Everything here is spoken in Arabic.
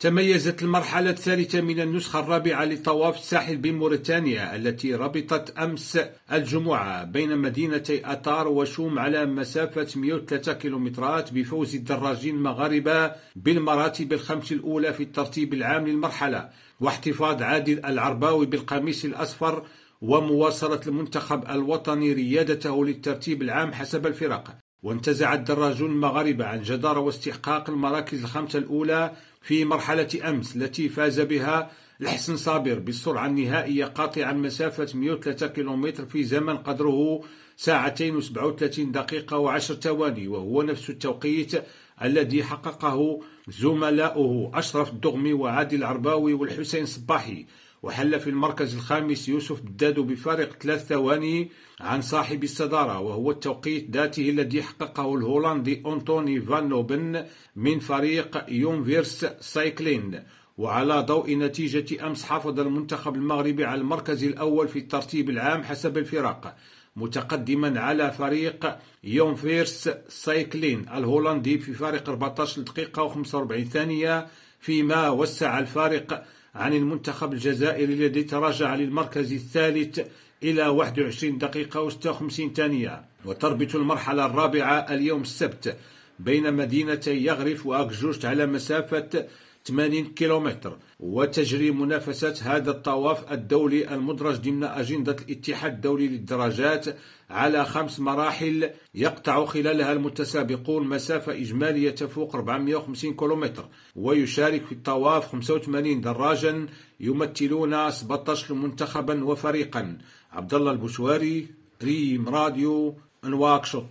تميزت المرحلة الثالثة من النسخة الرابعة لطواف الساحل بموريتانيا التي ربطت أمس الجمعة بين مدينتي أطار وشوم على مسافة 103 كيلومترات بفوز الدراجين المغاربة بالمراتب الخمس الأولى في الترتيب العام للمرحلة واحتفاظ عادل العرباوي بالقميص الأصفر ومواصلة المنتخب الوطني ريادته للترتيب العام حسب الفرق. وانتزع الدراجون المغاربة عن جدارة واستحقاق المراكز الخمسة الأولى في مرحلة أمس التي فاز بها الحسن صابر بالسرعة النهائية قاطعا مسافة 103 كيلومتر في زمن قدره ساعتين و37 دقيقة وعشر ثواني وهو نفس التوقيت الذي حققه زملاؤه أشرف الدغمي وعادل العرباوي والحسين صباحي. وحل في المركز الخامس يوسف بدادو بفارق ثلاث ثواني عن صاحب الصدارة وهو التوقيت ذاته الذي حققه الهولندي أنتوني فان نوبن من فريق Universe Cycling. وعلى ضوء نتيجة أمس حافظ المنتخب المغربي على المركز الأول في الترتيب العام حسب الفرق متقدما على فريق Universe Cycling. الهولندي في فارق 14 دقيقة و45 ثانية فيما وسع الفارق عن المنتخب الجزائري الذي تراجع للمركز الثالث إلى 21 دقيقة و56 ثانية. وتربط المرحلة الرابعة اليوم السبت بين مدينتي يغرف وأكجوشت على مسافة 80 كيلومتر وتجري منافسة هذا الطواف الدولي المدرج ضمن أجندة الاتحاد الدولي للدراجات على خمس مراحل يقطع خلالها المتسابقون مسافة إجمالية تفوق 450 كيلومتر ويشارك في الطواف 85 دراجا يمثلون 17 منتخبا وفريقا. عبد الله البشواري ريم راديو نواكشوط